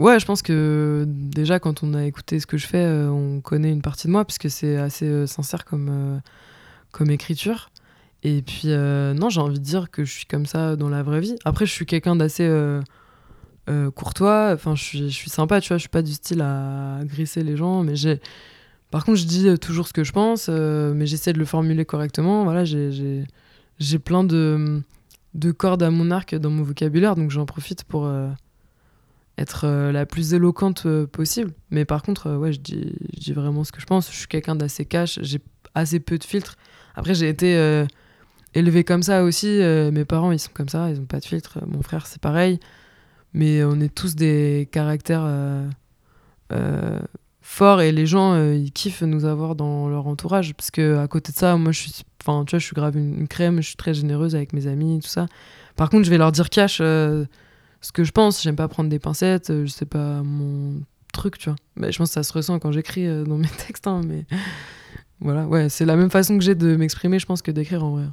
Ouais, je pense que déjà quand on a écouté ce que je fais, on connaît une partie de moi puisque c'est assez sincère comme, comme écriture. Et puis, non, j'ai envie de dire que je suis comme ça dans la vraie vie. Après, je suis quelqu'un d'assez courtois. Enfin, je suis, je suis sympa, tu vois. Je suis pas du style à grisser les gens. Mais j'ai. Par contre, je dis toujours ce que je pense, mais j'essaie de le formuler correctement. Voilà, j'ai plein de, de cordes à mon arc dans mon vocabulaire, donc j'en profite pour être la plus éloquente possible. Mais par contre, ouais, je dis, vraiment ce que je pense. Je suis quelqu'un d'assez cash. J'ai assez peu de filtres. Après, j'ai été élevé comme ça aussi. Euh, mes parents, ils sont comme ça, ils ont pas de filtre. Mon frère, c'est pareil. Mais on est tous des caractères euh, euh, forts et les gens, ils kiffent nous avoir dans leur entourage. Parce que à côté de ça, moi, je suis, enfin, tu vois, je suis grave une, crème, je suis très généreuse avec mes amis, tout ça. Par contre, je vais leur dire cash ce que je pense. J'aime pas prendre des pincettes, je sais pas mon truc, tu vois. Mais je pense que ça se ressent quand j'écris dans mes textes, hein, mais voilà, ouais, c'est la même façon que j'ai de m'exprimer, je pense, que d'écrire en vrai.